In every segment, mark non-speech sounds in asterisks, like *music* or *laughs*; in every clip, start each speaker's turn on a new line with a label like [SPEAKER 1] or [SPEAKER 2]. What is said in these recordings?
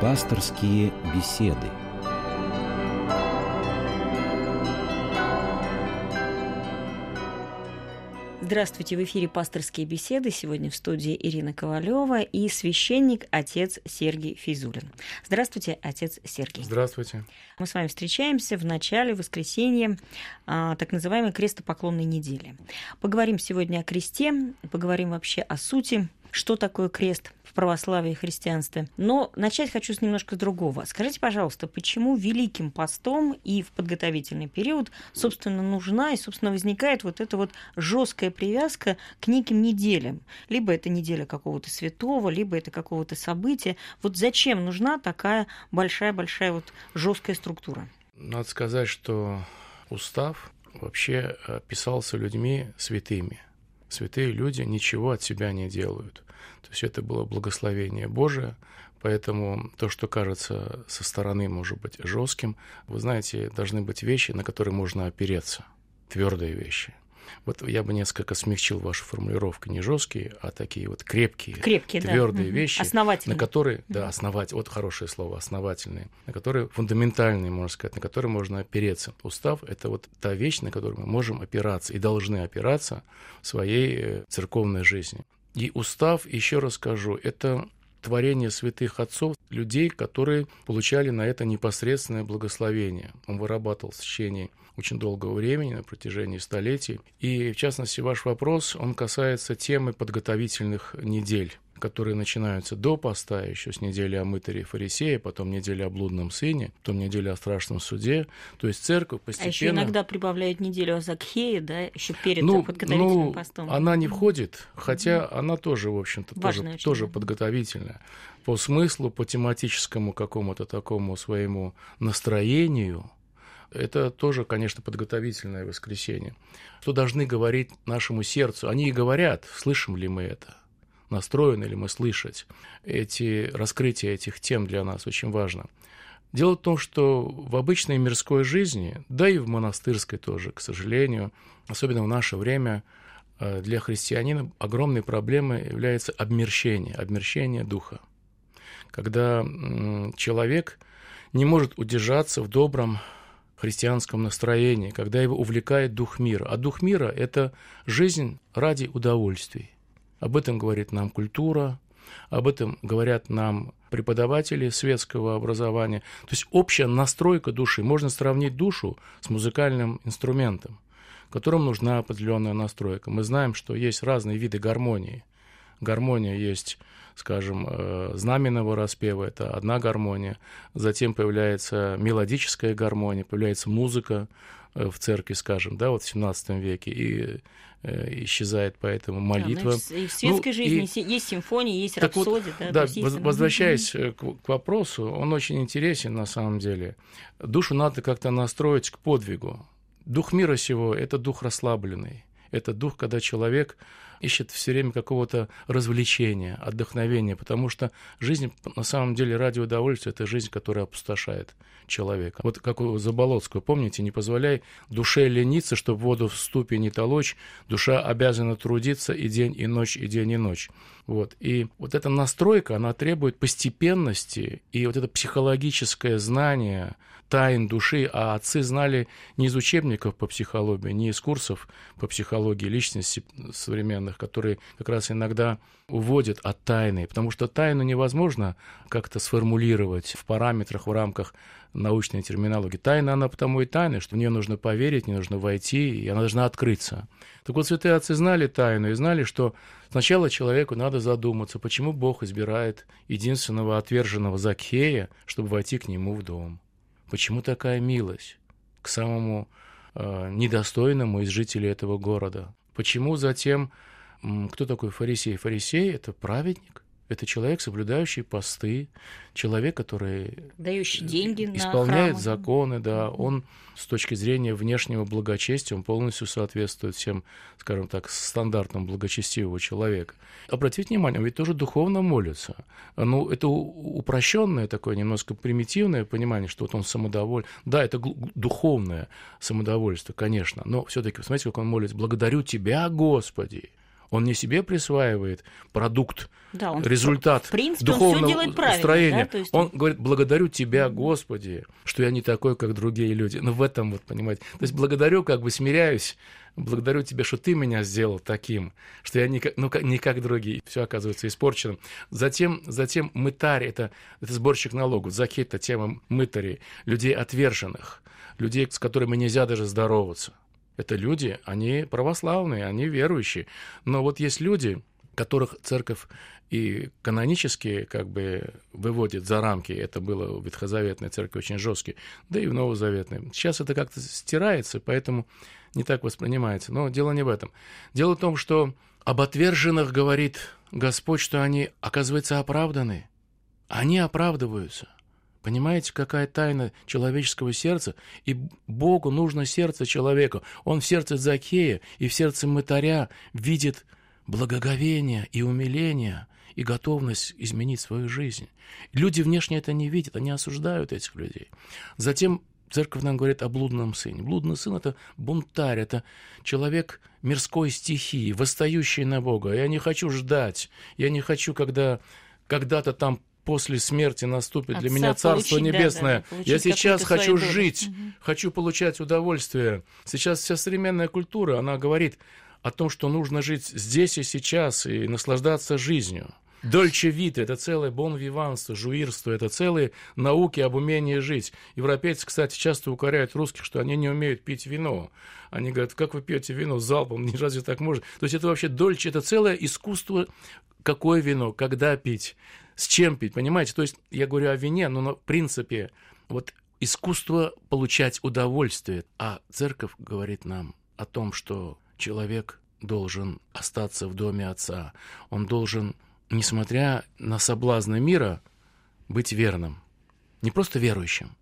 [SPEAKER 1] Пасторские беседы.
[SPEAKER 2] Здравствуйте, в эфире «Пасторские беседы». Сегодня в студии Ирина Ковалева и священник отец Сергей Физулин. Здравствуйте, отец Сергей.
[SPEAKER 3] Здравствуйте.
[SPEAKER 2] Мы с вами встречаемся в начале воскресенья а, так называемой крестопоклонной недели. Поговорим сегодня о кресте, поговорим вообще о сути что такое крест в православии и христианстве. Но начать хочу с немножко другого. Скажите, пожалуйста, почему Великим постом и в подготовительный период, собственно, нужна и, собственно, возникает вот эта вот жесткая привязка к неким неделям? Либо это неделя какого-то святого, либо это какого-то события. Вот зачем нужна такая большая-большая вот жесткая структура?
[SPEAKER 3] Надо сказать, что устав вообще э, писался людьми святыми – святые люди ничего от себя не делают. То есть это было благословение Божие, поэтому то, что кажется со стороны, может быть, жестким, вы знаете, должны быть вещи, на которые можно опереться, твердые вещи. Вот я бы несколько смягчил вашу формулировку, не жесткие, а такие вот крепкие, крепкие твердые да. вещи,
[SPEAKER 2] основательные.
[SPEAKER 3] на которые, да, основать, вот хорошее слово, основательные, на которые фундаментальные, можно сказать, на которые можно опереться. Устав – это вот та вещь, на которую мы можем опираться и должны опираться в своей э, церковной жизни. И устав, еще раз скажу, это творение святых отцов, людей, которые получали на это непосредственное благословение. Он вырабатывал в течение очень долгого времени, на протяжении столетий. И, в частности, ваш вопрос, он касается темы подготовительных недель которые начинаются до поста, еще с недели о мытаре фарисея, потом неделя о блудном сыне, потом неделя о страшном суде. То есть церковь постепенно... А еще
[SPEAKER 2] иногда прибавляют неделю о Закхее, да, еще перед ну, подготовительным
[SPEAKER 3] ну,
[SPEAKER 2] постом.
[SPEAKER 3] Она не входит, хотя mm она тоже, в общем-то, тоже, тоже подготовительная. По смыслу, по тематическому какому-то такому своему настроению, это тоже, конечно, подготовительное воскресенье. Что должны говорить нашему сердцу? Они и говорят, слышим ли мы это, настроены ли мы слышать. Эти раскрытия этих тем для нас очень важно. Дело в том, что в обычной мирской жизни, да и в монастырской тоже, к сожалению, особенно в наше время, э, для христианина огромной проблемой является обмерщение, обмерщение духа. Когда человек не может удержаться в добром христианском настроении, когда его увлекает дух мира. А дух мира – это жизнь ради удовольствий. Об этом говорит нам культура, об этом говорят нам преподаватели светского образования. То есть общая настройка души. Можно сравнить душу с музыкальным инструментом, которым нужна определенная настройка. Мы знаем, что есть разные виды гармонии. Гармония есть скажем, э, знаменного распева, это одна гармония, затем появляется мелодическая гармония, появляется музыка э, в церкви, скажем, да, вот в 17 веке, и э, исчезает поэтому молитва.
[SPEAKER 2] Да, и в светской ну, жизни и... есть симфония, есть так рапсодия.
[SPEAKER 3] Вот, да, да возвращаясь к, к вопросу, он очень интересен на самом деле. Душу надо как-то настроить к подвигу. Дух мира сего – это дух расслабленный. Это дух, когда человек ищет все время какого-то развлечения, отдохновения, потому что жизнь, на самом деле, ради удовольствия – это жизнь, которая опустошает человека. Вот как у Заболоцкого, помните, не позволяй душе лениться, чтобы воду в ступе не толочь, душа обязана трудиться и день, и ночь, и день, и ночь. Вот. И вот эта настройка, она требует постепенности, и вот это психологическое знание тайн души, а отцы знали не из учебников по психологии, не из курсов по психологии личности современных, которые как раз иногда уводят от тайны, потому что тайну невозможно как-то сформулировать в параметрах, в рамках научной терминологии. Тайна, она потому и тайна, что в нее нужно поверить, не нужно войти, и она должна открыться. Так вот, святые отцы знали тайну и знали, что сначала человеку надо задуматься, почему Бог избирает единственного отверженного Закхея, чтобы войти к нему в дом. Почему такая милость к самому э, недостойному из жителей этого города? Почему затем, кто такой фарисей? Фарисей – это праведник, это человек, соблюдающий посты, человек, который
[SPEAKER 2] дающий деньги
[SPEAKER 3] исполняет
[SPEAKER 2] на
[SPEAKER 3] законы, да, он с точки зрения внешнего благочестия, он полностью соответствует всем, скажем так, стандартам благочестивого человека. Обратите внимание, он ведь тоже духовно молится. Ну, это упрощенное такое, немножко примитивное понимание, что вот он самодоволен. Да, это духовное самодовольство, конечно, но все-таки, смотрите, как он молится, благодарю тебя, Господи, Он не себе присваивает продукт,
[SPEAKER 2] Да, он,
[SPEAKER 3] результат
[SPEAKER 2] в принципе, он
[SPEAKER 3] духовного
[SPEAKER 2] правильно,
[SPEAKER 3] строения.
[SPEAKER 2] да, есть
[SPEAKER 3] Он
[SPEAKER 2] он-
[SPEAKER 3] говорит, благодарю тебя, Господи, что я не такой, как другие люди. Ну, в этом вот, понимаете. То есть благодарю, как бы смиряюсь, благодарю тебя, что ты меня сделал таким, что я не как, ну, как- не как другие. Все оказывается испорченным. Затем, затем мытарь, это, это сборщик налогов. Закей – это тема мытарей, людей отверженных, людей, с которыми нельзя даже здороваться. Это люди, они православные, они верующие. Но вот есть люди, которых церковь и канонически как бы выводит за рамки. Это было в Ветхозаветной церкви очень жесткий, да и в Новозаветной. Сейчас это как-то стирается, поэтому не так воспринимается. Но дело не в этом. Дело в том, что об отверженных говорит Господь, что они, оказывается, оправданы. Они оправдываются. Понимаете, какая тайна человеческого сердца? И Богу нужно сердце человека. Он в сердце Закея и в сердце мытаря видит благоговение и умиление и готовность изменить свою жизнь. Люди внешне это не видят, они осуждают этих людей. Затем церковь нам говорит о блудном сыне. Блудный сын – это бунтарь, это человек мирской стихии, восстающий на Бога. Я не хочу ждать, я не хочу, когда когда-то там после смерти наступит для
[SPEAKER 2] Отца
[SPEAKER 3] меня Царство
[SPEAKER 2] получить, да,
[SPEAKER 3] Небесное.
[SPEAKER 2] да, получить
[SPEAKER 3] я сейчас хочу жить, хочу получать удовольствие. Сейчас вся современная культура, она говорит о том, что нужно жить здесь и сейчас и наслаждаться жизнью. Дольче вита – это целое бон виванство, жуирство, это целые науки об умении жить. Европейцы, кстати, часто укоряют русских, что они не умеют пить вино. Они говорят, как вы пьете вино залпом, *laughs* не разве так можно? То есть это вообще дольче, это целое искусство, какое вино, когда пить, с чем пить, понимаете? То есть я говорю о вине, но на принципе вот искусство получать удовольствие. А церковь говорит нам о том, что человек должен остаться в доме отца. Он должен, несмотря на соблазны мира, быть верным. Не просто верующим,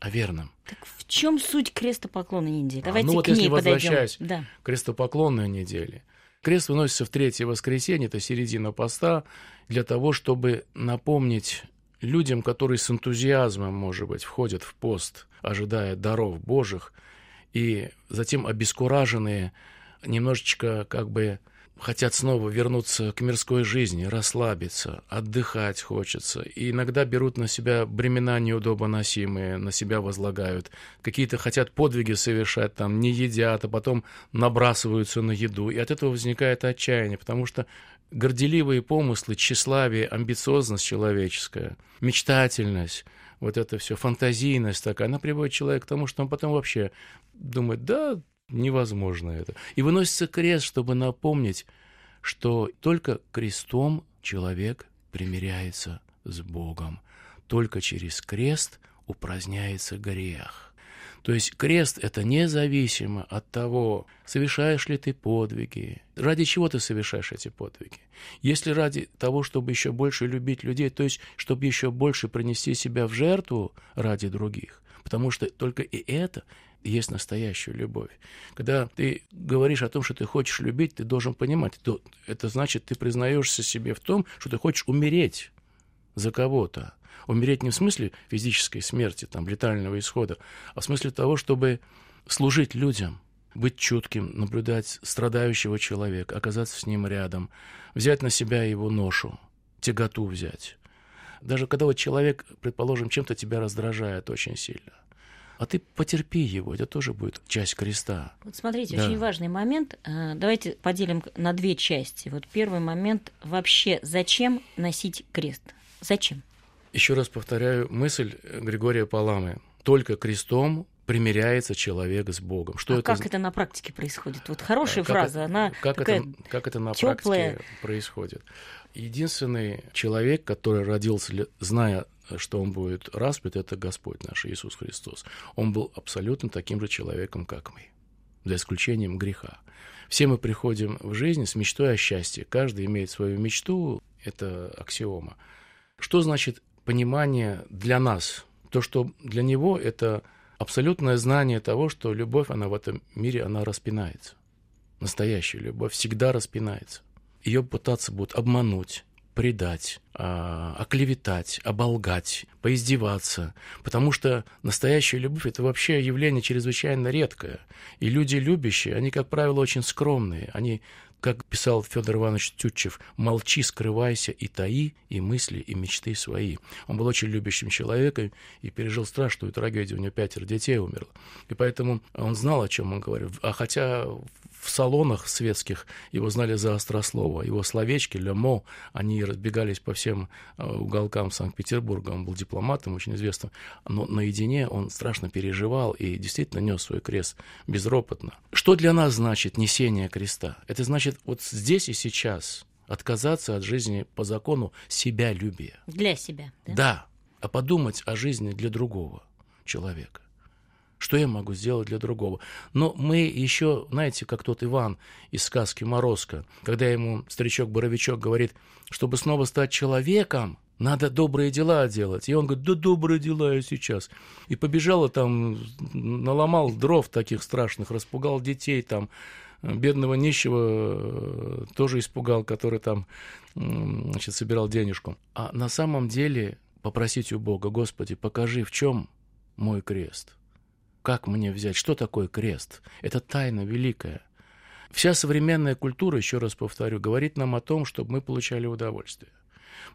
[SPEAKER 3] а верным.
[SPEAKER 2] Так в чем суть крестопоклонной недели?
[SPEAKER 3] А,
[SPEAKER 2] Давайте
[SPEAKER 3] ну вот
[SPEAKER 2] к
[SPEAKER 3] если
[SPEAKER 2] ней подойдем.
[SPEAKER 3] возвращаясь
[SPEAKER 2] Да.
[SPEAKER 3] крестопоклонной недели. Крест выносится в третье воскресенье, это середина поста, для того, чтобы напомнить людям, которые с энтузиазмом, может быть, входят в пост, ожидая даров Божьих, и затем обескураженные, немножечко как бы хотят снова вернуться к мирской жизни, расслабиться, отдыхать хочется. И иногда берут на себя бремена неудобоносимые, на себя возлагают. Какие-то хотят подвиги совершать, там, не едят, а потом набрасываются на еду. И от этого возникает отчаяние, потому что горделивые помыслы, тщеславие, амбициозность человеческая, мечтательность, вот это все, фантазийность такая, она приводит человека к тому, что он потом вообще думает, да, невозможно это. И выносится крест, чтобы напомнить, что только крестом человек примиряется с Богом. Только через крест упраздняется грех. То есть крест – это независимо от того, совершаешь ли ты подвиги, ради чего ты совершаешь эти подвиги. Если ради того, чтобы еще больше любить людей, то есть чтобы еще больше принести себя в жертву ради других, потому что только и это есть настоящая любовь. Когда ты говоришь о том, что ты хочешь любить, ты должен понимать, то это значит, ты признаешься себе в том, что ты хочешь умереть за кого-то. Умереть не в смысле физической смерти, там, летального исхода, а в смысле того, чтобы служить людям, быть чутким, наблюдать страдающего человека, оказаться с ним рядом, взять на себя его ношу, тяготу взять. Даже когда вот человек, предположим, чем-то тебя раздражает очень сильно, а ты потерпи его, это тоже будет часть креста.
[SPEAKER 2] Вот смотрите,
[SPEAKER 3] Да.
[SPEAKER 2] очень важный момент. Э, Давайте поделим на две части. Вот первый момент вообще, зачем носить крест? Зачем?
[SPEAKER 3] Еще раз повторяю мысль Григория Паламы. Только крестом примиряется человек с Богом. Что
[SPEAKER 2] а
[SPEAKER 3] это
[SPEAKER 2] как это на практике происходит? Вот хорошая
[SPEAKER 3] Как
[SPEAKER 2] фраза,
[SPEAKER 3] это-
[SPEAKER 2] она
[SPEAKER 3] как,
[SPEAKER 2] такая
[SPEAKER 3] это, как это на
[SPEAKER 2] тёплая.
[SPEAKER 3] практике происходит? Единственный человек, который родился, зная, что он будет распят, это Господь наш Иисус Христос. Он был абсолютно таким же человеком, как мы, за исключением греха. Все мы приходим в жизнь с мечтой о счастье. Каждый имеет свою мечту, это аксиома. Что значит понимание для нас? То, что для него это абсолютное знание того, что любовь, она в этом мире, она распинается. Настоящая любовь всегда распинается. Ее пытаться будут обмануть, предать, а, оклеветать, оболгать, поиздеваться. Потому что настоящая любовь – это вообще явление чрезвычайно редкое. И люди любящие, они, как правило, очень скромные. Они как писал Федор Иванович Тютчев, молчи, скрывайся и таи, и мысли, и мечты свои. Он был очень любящим человеком и пережил страшную трагедию, у него пятеро детей умерло. И поэтому он знал, о чем он говорил. А хотя в салонах светских его знали за острослово. Его словечки, лемо, они разбегались по всем э, уголкам Санкт-Петербурга. Он был дипломатом, очень известным. Но наедине он страшно переживал и действительно нес свой крест безропотно. Что для нас значит несение креста? Это значит вот здесь и сейчас отказаться от жизни по закону себя любия.
[SPEAKER 2] Для себя.
[SPEAKER 3] Да? да, а подумать о жизни для другого человека. Что я могу сделать для другого? Но мы еще, знаете, как тот Иван из сказки «Морозко», когда ему старичок-боровичок говорит, чтобы снова стать человеком, надо добрые дела делать. И он говорит, да добрые дела я сейчас. И побежал там, наломал дров таких страшных, распугал детей там, бедного нищего э, тоже испугал, который там значит, собирал денежку. А на самом деле попросить у Бога, Господи, покажи, в чем мой крест – как мне взять? Что такое крест? Это тайна великая. Вся современная культура, еще раз повторю, говорит нам о том, чтобы мы получали удовольствие.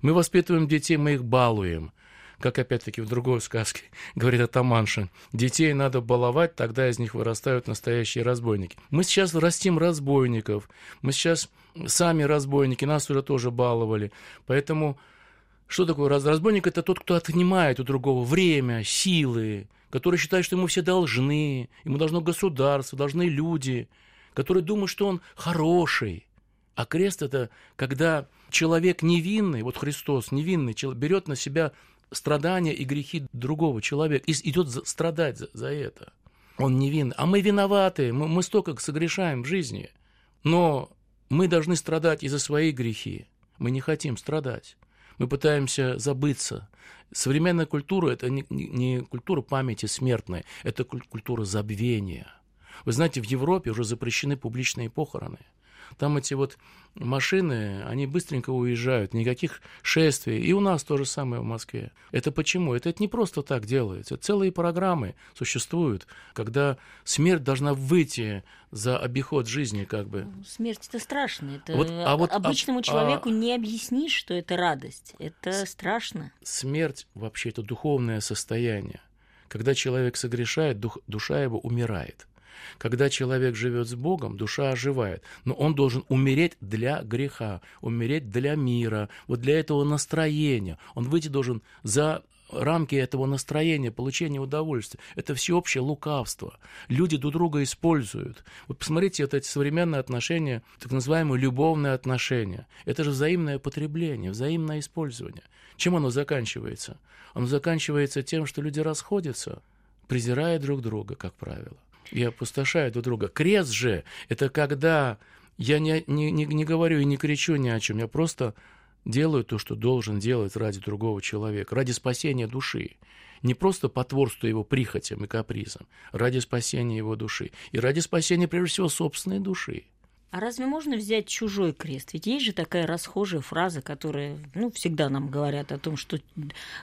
[SPEAKER 3] Мы воспитываем детей, мы их балуем. Как опять-таки в другой сказке *laughs* говорит Атаманша, детей надо баловать, тогда из них вырастают настоящие разбойники. Мы сейчас растим разбойников, мы сейчас сами разбойники, нас уже тоже баловали. Поэтому что такое разбойник? Это тот, кто отнимает у другого время, силы, который считает, что ему все должны, ему должно государство, должны люди, который думает, что он хороший. А крест это когда человек невинный, вот Христос невинный, берет на себя страдания и грехи другого человека и идет страдать за, за это. Он невинный. А мы виноваты, мы, мы столько согрешаем в жизни. Но мы должны страдать и за свои грехи. Мы не хотим страдать. Мы пытаемся забыться. Современная культура – это не, не культура памяти смертной, это культура забвения. Вы знаете, в Европе уже запрещены публичные похороны – там эти вот машины, они быстренько уезжают, никаких шествий. И у нас то же самое в Москве. Это почему? Это, это не просто так делается. Целые программы существуют, когда смерть должна выйти за обиход жизни как бы.
[SPEAKER 2] Ну, смерть это страшно. Это вот, а вот, обычному а, человеку а, не объяснишь, что это радость. Это с, страшно.
[SPEAKER 3] Смерть вообще это духовное состояние. Когда человек согрешает, дух, душа его умирает. Когда человек живет с Богом, душа оживает. Но он должен умереть для греха, умереть для мира, вот для этого настроения. Он выйти должен за рамки этого настроения, получения удовольствия. Это всеобщее лукавство. Люди друг друга используют. Вот посмотрите, вот эти современные отношения, так называемые любовные отношения. Это же взаимное потребление, взаимное использование. Чем оно заканчивается? Оно заканчивается тем, что люди расходятся, презирая друг друга, как правило и опустошают друг друга. Крест же – это когда я не, не, не, не говорю и не кричу ни о чем, я просто делаю то, что должен делать ради другого человека, ради спасения души. Не просто потворствуя его прихотям и капризам, ради спасения его души. И ради спасения, прежде всего, собственной души.
[SPEAKER 2] А разве можно взять чужой крест? Ведь есть же такая расхожая фраза, которая ну, всегда нам говорят о том, что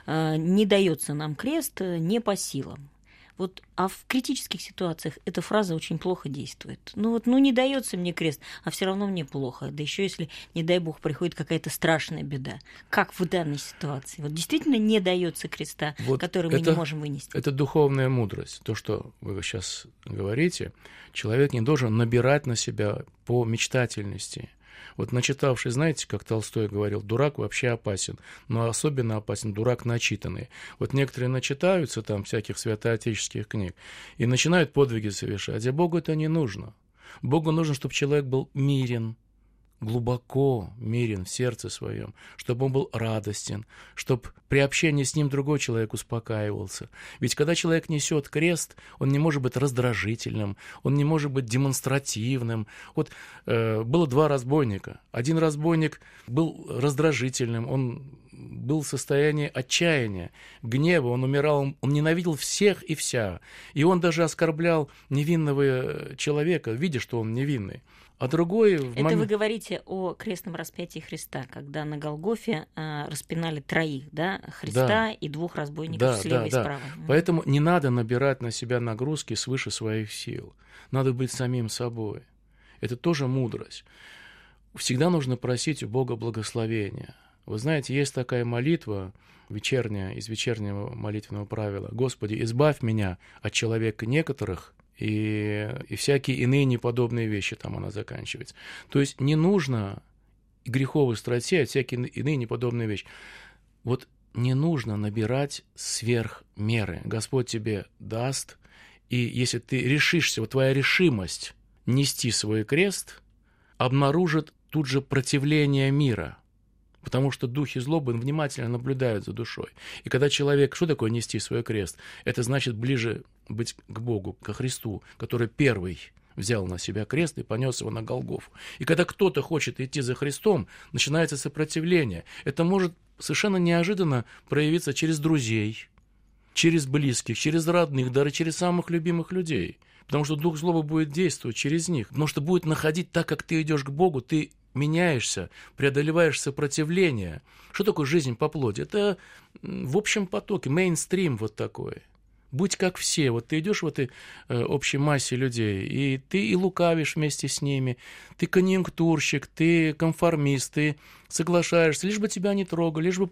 [SPEAKER 2] э, не дается нам крест э, не по силам. Вот, а в критических ситуациях эта фраза очень плохо действует. Ну вот, ну не дается мне крест, а все равно мне плохо. Да еще если, не дай бог, приходит какая-то страшная беда. Как в данной ситуации? Вот действительно не дается креста, вот который мы
[SPEAKER 3] это,
[SPEAKER 2] не можем вынести.
[SPEAKER 3] Это духовная мудрость. То, что вы сейчас говорите, человек не должен набирать на себя по мечтательности – вот начитавший, знаете, как Толстой говорил, дурак вообще опасен, но особенно опасен дурак начитанный. Вот некоторые начитаются там всяких святоотеческих книг и начинают подвиги совершать, а Богу это не нужно. Богу нужно, чтобы человек был мирен, глубоко мирен в сердце своем, чтобы он был радостен, чтобы при общении с ним другой человек успокаивался. Ведь когда человек несет крест, он не может быть раздражительным, он не может быть демонстративным. Вот э, было два разбойника. Один разбойник был раздражительным, он был в состоянии отчаяния, гнева, он умирал, он, он ненавидел всех и вся. И он даже оскорблял невинного человека, видя, что он невинный. А другой...
[SPEAKER 2] Это момент... вы говорите о крестном распятии Христа, когда на Голгофе э, распинали троих, да, Христа да. и двух разбойников да, слева да, и справа. Да.
[SPEAKER 3] Поэтому не надо набирать на себя нагрузки свыше своих сил. Надо быть самим собой. Это тоже мудрость. всегда нужно просить у Бога благословения. Вы знаете, есть такая молитва вечерняя, из вечернего молитвенного правила. «Господи, избавь меня от человека некоторых, и, и всякие иные неподобные вещи там она заканчивается. То есть не нужно греховой страте, а всякие иные неподобные вещи. Вот не нужно набирать сверх меры. Господь тебе даст, и если ты решишься, вот твоя решимость нести свой крест, обнаружит тут же противление мира – Потому что духи злобы внимательно наблюдают за душой. И когда человек... Что такое нести свой крест? Это значит ближе быть к Богу, ко Христу, который первый взял на себя крест и понес его на Голгоф. И когда кто-то хочет идти за Христом, начинается сопротивление. Это может совершенно неожиданно проявиться через друзей, через близких, через родных, даже через самых любимых людей. Потому что дух злобы будет действовать через них. Потому что будет находить так, как ты идешь к Богу, ты меняешься, преодолеваешь сопротивление. Что такое жизнь по плоти? Это в общем потоке, мейнстрим вот такой. Будь как все. Вот ты идешь в этой э, общей массе людей, и ты и лукавишь вместе с ними, ты конъюнктурщик, ты конформист, ты соглашаешься, лишь бы тебя не трогали, лишь бы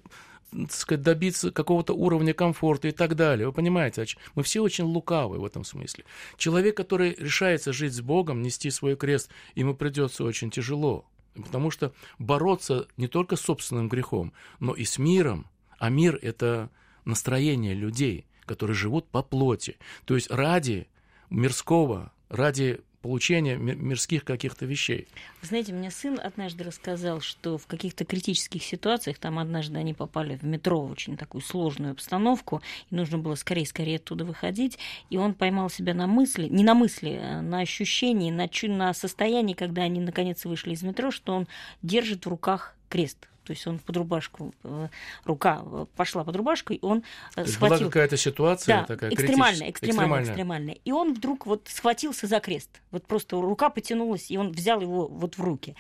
[SPEAKER 3] так сказать, добиться какого-то уровня комфорта и так далее. Вы понимаете, мы все очень лукавы в этом смысле. Человек, который решается жить с Богом, нести свой крест, ему придется очень тяжело. Потому что бороться не только с собственным грехом, но и с миром. А мир – это настроение людей, которые живут по плоти. То есть ради мирского, ради получения мирских каких-то вещей.
[SPEAKER 2] Знаете, мне сын однажды рассказал, что в каких-то критических ситуациях, там однажды они попали в метро в очень такую сложную обстановку, и нужно было скорее-скорее оттуда выходить, и он поймал себя на мысли, не на мысли, а на ощущении, на, на состоянии, когда они наконец вышли из метро, что он держит в руках крест то есть он под рубашку, э, рука э, пошла под рубашку, и он
[SPEAKER 3] э, то схватил... Была какая-то ситуация
[SPEAKER 2] да,
[SPEAKER 3] такая
[SPEAKER 2] экстремальная, экстремальная, экстремальная. И он вдруг вот схватился за крест. Вот просто рука потянулась, и он взял его вот в руки.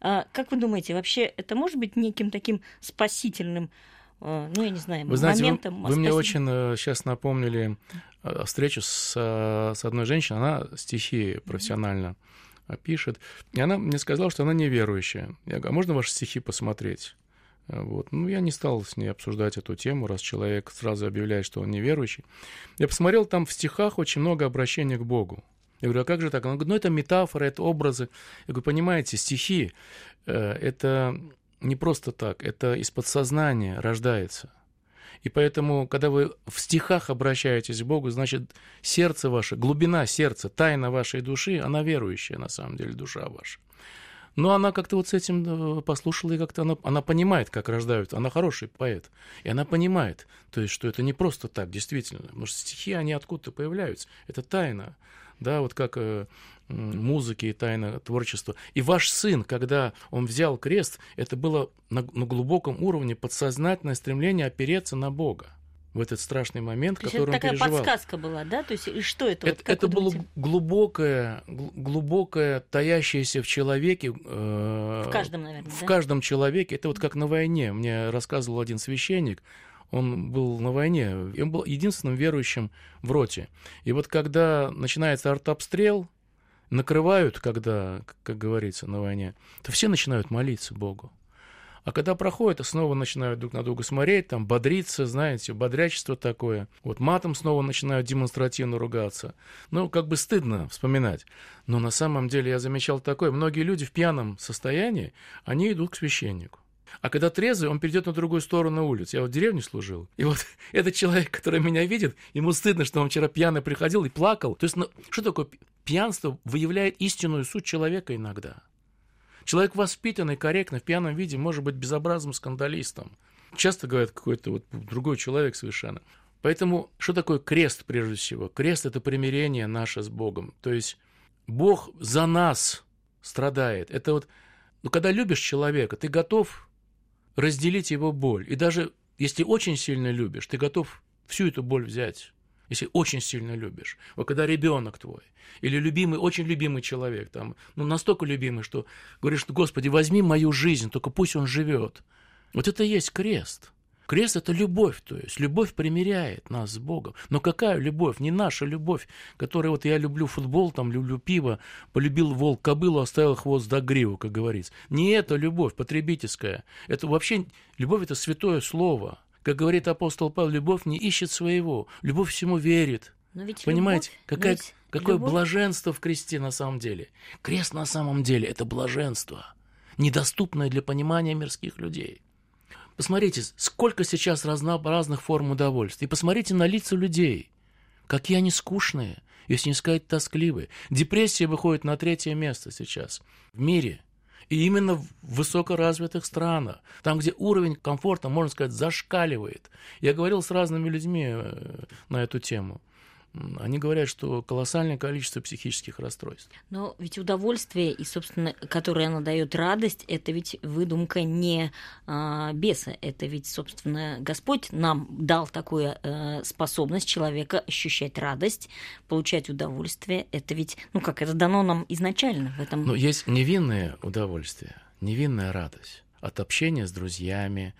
[SPEAKER 2] А, как вы думаете, вообще это может быть неким таким спасительным ну, я не знаю,
[SPEAKER 3] вы знаете, моментом. Вы, вы мне очень сейчас напомнили встречу с, с одной женщиной, она стихи профессионально пишет. И она мне сказала, что она неверующая. Я говорю, а можно ваши стихи посмотреть? Вот. Ну, я не стал с ней обсуждать эту тему, раз человек сразу объявляет, что он неверующий. Я посмотрел, там в стихах очень много обращения к Богу. Я говорю, а как же так? Он говорит, ну, это метафора, это образы. Я говорю, понимаете, стихи э, — это не просто так, это из подсознания рождается — и поэтому, когда вы в стихах обращаетесь к Богу, значит, сердце ваше, глубина сердца, тайна вашей души, она верующая, на самом деле, душа ваша. Но она как-то вот с этим э, послушала, и как-то она, она понимает, как рождают. Она хороший поэт. И она понимает, то есть, что это не просто так, действительно. Потому что стихи, они откуда-то появляются. Это тайна. Да, вот как э, музыки и тайна творчества. И ваш сын, когда он взял крест, это было на, на глубоком уровне подсознательное стремление опереться на Бога в этот страшный момент, То который он
[SPEAKER 2] такая
[SPEAKER 3] переживал.
[SPEAKER 2] подсказка была, да? То есть и что это?
[SPEAKER 3] Это, вот, это было глубокое, глубокое, таящееся в человеке.
[SPEAKER 2] Э, в каждом, наверное.
[SPEAKER 3] В
[SPEAKER 2] да?
[SPEAKER 3] каждом человеке. Это вот как на войне. Мне рассказывал один священник. Он был на войне. Он был единственным верующим в роте. И вот когда начинается артобстрел, накрывают, когда, как говорится, на войне, то все начинают молиться Богу. А когда проходит, снова начинают друг на друга смотреть, там, бодриться, знаете, бодрячество такое. Вот матом снова начинают демонстративно ругаться. Ну, как бы стыдно вспоминать. Но на самом деле я замечал такое. Многие люди в пьяном состоянии, они идут к священнику. А когда трезвый, он перейдет на другую сторону улицы. Я вот в деревне служил. И вот *laughs* этот человек, который меня видит, ему стыдно, что он вчера пьяный приходил и плакал. То есть, ну, что такое пьянство? Выявляет истинную суть человека иногда. Человек воспитанный, корректный, в пьяном виде может быть безобразным скандалистом. Часто говорят какой-то вот другой человек совершенно. Поэтому что такое крест прежде всего? Крест – это примирение наше с Богом. То есть Бог за нас страдает. Это вот, ну, когда любишь человека, ты готов разделить его боль. И даже если очень сильно любишь, ты готов всю эту боль взять если очень сильно любишь. Вот когда ребенок твой, или любимый, очень любимый человек, там, ну, настолько любимый, что говоришь, Господи, возьми мою жизнь, только пусть он живет. Вот это и есть крест. Крест – это любовь, то есть любовь примиряет нас с Богом. Но какая любовь? Не наша любовь, которая вот я люблю футбол, там люблю пиво, полюбил волк кобылу, оставил хвост до гриву, как говорится. Не это любовь потребительская. Это вообще, любовь – это святое слово. Как говорит апостол Павел, любовь не ищет своего, любовь всему верит.
[SPEAKER 2] Но ведь
[SPEAKER 3] Понимаете,
[SPEAKER 2] любовь-
[SPEAKER 3] какая,
[SPEAKER 2] ведь
[SPEAKER 3] какое
[SPEAKER 2] любовь-
[SPEAKER 3] блаженство в кресте на самом деле. Крест на самом деле – это блаженство, недоступное для понимания мирских людей. Посмотрите, сколько сейчас разнообразных форм удовольствия. И посмотрите на лица людей. Какие они скучные, если не сказать тоскливые. Депрессия выходит на третье место сейчас в мире. И именно в высокоразвитых странах, там, где уровень комфорта, можно сказать, зашкаливает. Я говорил с разными людьми э, на эту тему. Они говорят, что колоссальное количество психических расстройств.
[SPEAKER 2] Но ведь удовольствие, и, собственно, которое оно дает радость, это ведь выдумка не а, беса. Это ведь, собственно, Господь нам дал такую э, способность человека ощущать радость, получать удовольствие. Это ведь, ну как, это дано нам изначально в этом.
[SPEAKER 3] Но есть невинное удовольствие, невинная радость от общения с друзьями,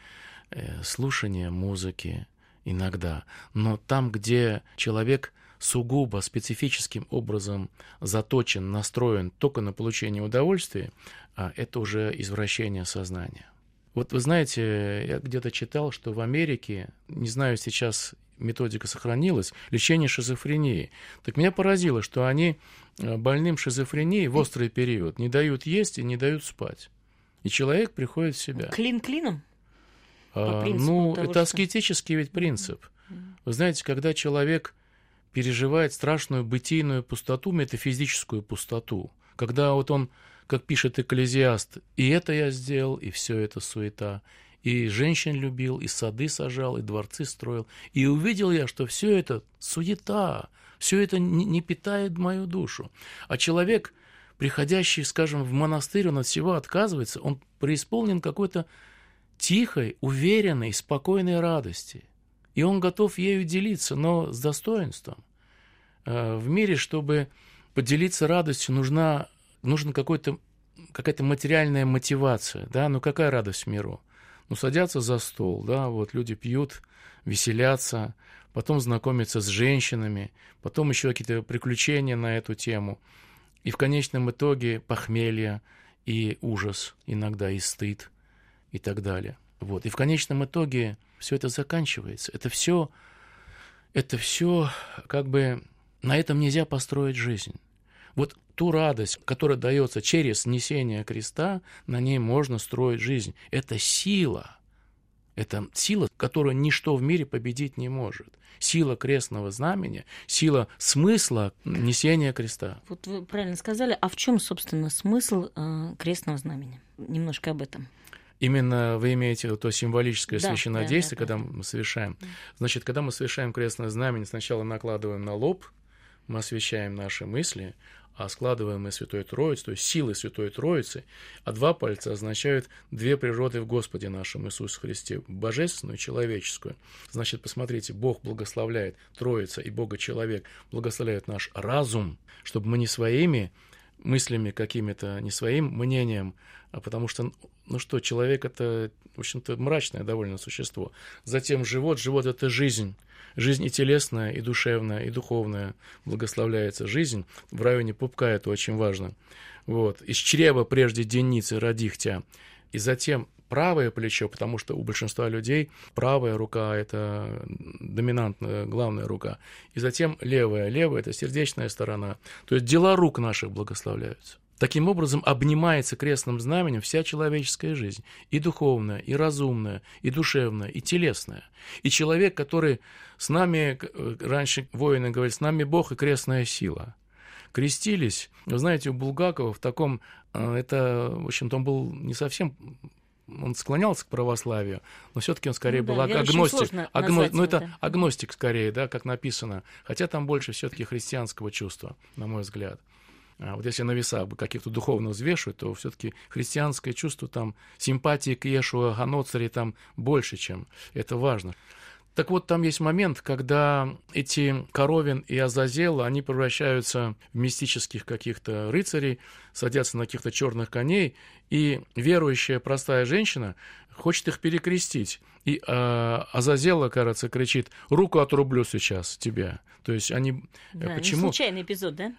[SPEAKER 3] э, слушания музыки иногда. Но там, где человек сугубо специфическим образом заточен, настроен только на получение удовольствия, а это уже извращение сознания. Вот вы знаете, я где-то читал, что в Америке, не знаю, сейчас методика сохранилась, лечение шизофрении. Так меня поразило, что они э, больным шизофренией в острый период не дают есть и не дают спать. И человек приходит в себя.
[SPEAKER 2] Клин клином?
[SPEAKER 3] А, ну,
[SPEAKER 2] того,
[SPEAKER 3] это
[SPEAKER 2] что-
[SPEAKER 3] аскетический ведь принцип. Вы знаете, когда человек переживает страшную бытийную пустоту, метафизическую пустоту, когда вот он, как пишет Экклезиаст, и это я сделал, и все это суета, и женщин любил, и сады сажал, и дворцы строил, и увидел я, что все это суета, все это не, питает мою душу. А человек, приходящий, скажем, в монастырь, он от всего отказывается, он преисполнен какой-то тихой, уверенной, спокойной радости. И он готов ею делиться, но с достоинством. Э, В мире, чтобы поделиться радостью, нужна, нужна какой-то, какая-то материальная мотивация. Да? Ну какая радость в миру? Ну садятся за стол, да, вот люди пьют, веселятся, потом знакомятся с женщинами, потом еще какие-то приключения на эту тему. И в конечном итоге похмелье и ужас, иногда и стыд и так далее. Вот. И в конечном итоге все это заканчивается. Это все, это все как бы на этом нельзя построить жизнь. Вот ту радость, которая дается через несение креста, на ней можно строить жизнь. Это сила. Это сила, которую ничто в мире победить не может. Сила крестного знамения, сила смысла несения креста.
[SPEAKER 2] Вот вы правильно сказали. А в чем, собственно, смысл э, крестного знамени? Немножко об этом.
[SPEAKER 3] Именно вы имеете то символическое
[SPEAKER 2] Да,
[SPEAKER 3] священнодействие,
[SPEAKER 2] да, да,
[SPEAKER 3] когда
[SPEAKER 2] да.
[SPEAKER 3] мы совершаем. Значит, когда мы совершаем крестное знамение, сначала накладываем на лоб, мы освещаем наши мысли, а складываем мы Святой Троицы, то есть силы Святой Троицы, а два пальца означают две природы в Господе нашем Иисусе Христе, божественную и человеческую. Значит, посмотрите, Бог благословляет Троица и Бога-человек, благословляет наш разум, чтобы мы не своими мыслями какими-то, не своим мнением, а потому что, ну что, человек это, в общем-то, мрачное довольно существо. Затем живот, живот это жизнь. Жизнь и телесная, и душевная, и духовная благословляется. Жизнь в районе пупка, это очень важно. Вот. Из чрева прежде денницы родихтя. И затем правое плечо, потому что у большинства людей правая рука – это доминантная, главная рука. И затем левая. Левая – это сердечная сторона. То есть дела рук наших благословляются. Таким образом, обнимается крестным знаменем вся человеческая жизнь, и духовная, и разумная, и душевная, и телесная. И человек, который с нами, э, раньше воины говорили, с нами Бог и крестная сила. Крестились, вы знаете, у Булгакова в таком, э, это, в общем-то, он был не совсем он склонялся к православию, но все-таки он скорее
[SPEAKER 2] Ну да,
[SPEAKER 3] был
[SPEAKER 2] верующим
[SPEAKER 3] агностик. Агно- Ну, это
[SPEAKER 2] да.
[SPEAKER 3] агностик скорее, да, как написано. Хотя там больше все-таки христианского чувства, на мой взгляд. А вот если на весах бы каких-то духовно взвешивать, то все-таки христианское чувство, там, симпатии к Иешуа Ганоцаре там больше, чем это важно. Так вот, там есть момент, когда эти Коровин и Азазела, они превращаются в мистических каких-то рыцарей, садятся на каких-то черных коней, и верующая простая женщина хочет их перекрестить. И э, Азазела, кажется, кричит, руку отрублю сейчас тебя. То есть они...
[SPEAKER 2] Да,
[SPEAKER 3] Почему?
[SPEAKER 2] Случайный эпизод, да?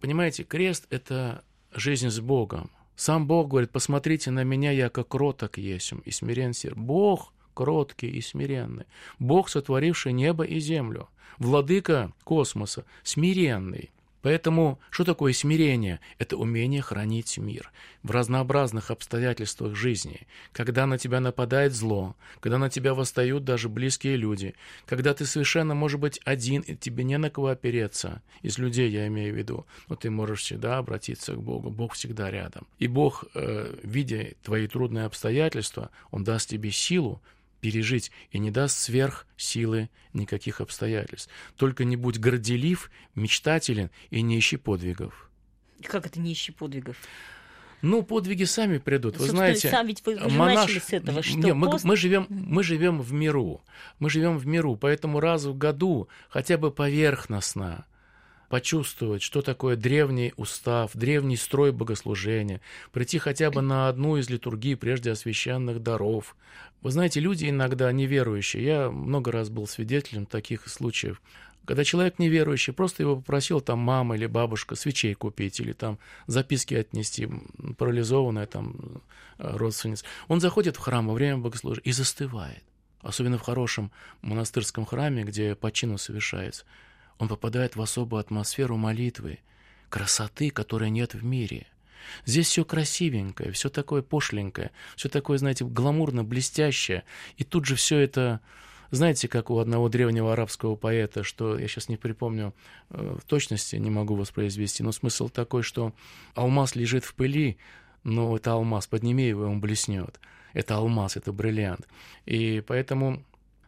[SPEAKER 3] Понимаете, крест — это жизнь с Богом. Сам Бог говорит, посмотрите на меня, я как кроток есим и смирен сер. Бог кроткий и смиренный. Бог, сотворивший небо и землю. Владыка космоса, смиренный. Поэтому что такое смирение? Это умение хранить мир в разнообразных обстоятельствах жизни, когда на тебя нападает зло, когда на тебя восстают даже близкие люди, когда ты совершенно, может быть, один, и тебе не на кого опереться, из людей я имею в виду, но ты можешь всегда обратиться к Богу, Бог всегда рядом. И Бог, э, видя твои трудные обстоятельства, Он даст тебе силу пережить и не даст сверх силы никаких обстоятельств. Только не будь горделив, мечтателен и не ищи подвигов.
[SPEAKER 2] Как это не ищи подвигов?
[SPEAKER 3] Ну, подвиги сами придут. Вы
[SPEAKER 2] Собственно,
[SPEAKER 3] знаете,
[SPEAKER 2] сам ведь вы,
[SPEAKER 3] монаш-
[SPEAKER 2] начали с этого, что
[SPEAKER 3] Не, мы,
[SPEAKER 2] пост-
[SPEAKER 3] мы живем, мы живем в миру. Мы живем в миру, поэтому раз в году хотя бы поверхностно почувствовать, что такое древний устав, древний строй богослужения, прийти хотя бы на одну из литургий прежде освященных даров. Вы знаете, люди иногда неверующие, я много раз был свидетелем таких случаев, когда человек неверующий, просто его попросил там мама или бабушка свечей купить или там записки отнести, парализованная там э, родственница. Он заходит в храм во время богослужения и застывает. Особенно в хорошем монастырском храме, где по чину совершается. Он попадает в особую атмосферу молитвы, красоты, которой нет в мире. Здесь все красивенькое, все такое пошленькое, все такое, знаете, гламурно, блестящее. И тут же все это, знаете, как у одного древнего арабского поэта, что я сейчас не припомню э, в точности, не могу воспроизвести, но смысл такой, что алмаз лежит в пыли, но это алмаз, подними его, и он блеснет. Это алмаз, это бриллиант. И поэтому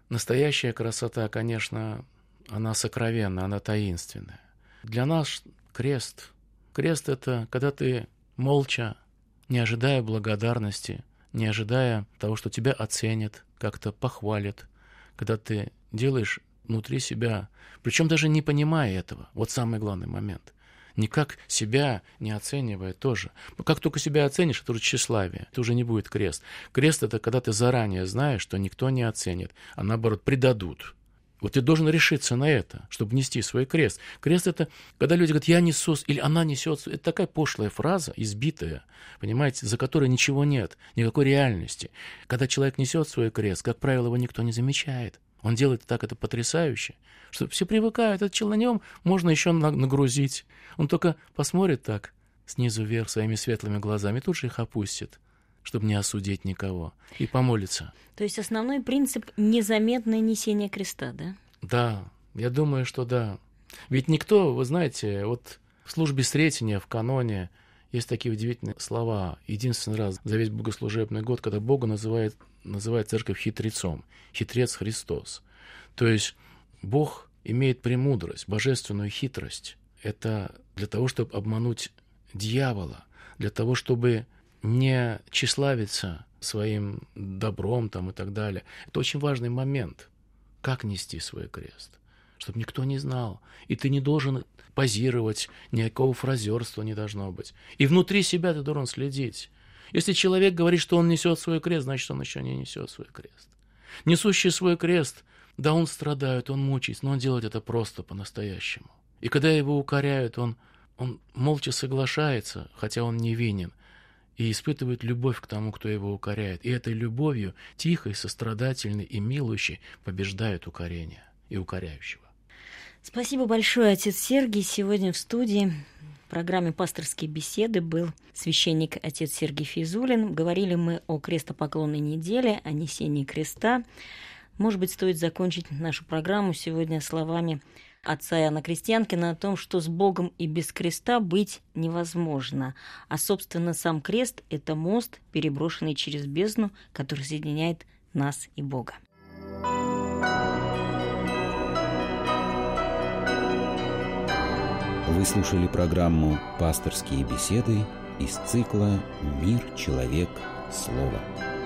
[SPEAKER 3] настоящая красота, конечно, она сокровенна, она таинственная. Для нас крест. Крест — это когда ты молча, не ожидая благодарности, не ожидая того, что тебя оценят, как-то похвалят, когда ты делаешь внутри себя, причем даже не понимая этого, вот самый главный момент. Никак себя не оценивая тоже. Как только себя оценишь, это уже тщеславие, это уже не будет крест. Крест — это когда ты заранее знаешь, что никто не оценит, а наоборот предадут. Вот ты должен решиться на это, чтобы нести свой крест. Крест — это когда люди говорят, я несу, или она несет. Это такая пошлая фраза, избитая, понимаете, за которой ничего нет, никакой реальности. Когда человек несет свой крест, как правило, его никто не замечает. Он делает так это потрясающе, что все привыкают, этот человек на нем можно еще на- нагрузить. Он только посмотрит так снизу вверх своими светлыми глазами, тут же их опустит, чтобы не осудить никого, и помолится.
[SPEAKER 2] То есть основной принцип — незаметное несение креста, да?
[SPEAKER 3] Да, я думаю, что да. Ведь никто, вы знаете, вот в службе Сретения, в каноне, есть такие удивительные слова. Единственный раз за весь богослужебный год, когда Бога называет, называет церковь хитрецом. Хитрец Христос. То есть Бог имеет премудрость, божественную хитрость. Это для того, чтобы обмануть дьявола, для того, чтобы не тщеславиться своим добром там и так далее. Это очень важный момент. Как нести свой крест? Чтобы никто не знал. И ты не должен позировать, никакого фразерства не должно быть. И внутри себя ты должен следить. Если человек говорит, что он несет свой крест, значит, он еще не несет свой крест. Несущий свой крест, да, он страдает, он мучается, но он делает это просто по-настоящему. И когда его укоряют, он, он молча соглашается, хотя он невинен, и испытывает любовь к тому, кто его укоряет. И этой любовью, тихой, сострадательной и милующей, побеждает укорение и укоряющего.
[SPEAKER 2] Спасибо большое, отец Сергий. Сегодня в студии в программе «Пасторские беседы» был священник отец Сергий Физулин. Говорили мы о крестопоклонной неделе, о несении креста. Может быть, стоит закончить нашу программу сегодня словами отца Иоанна Крестьянкина о том, что с Богом и без креста быть невозможно. А, собственно, сам крест – это мост, переброшенный через бездну, который соединяет нас и Бога.
[SPEAKER 1] Вы слушали программу «Пасторские беседы» из цикла «Мир, человек, слово».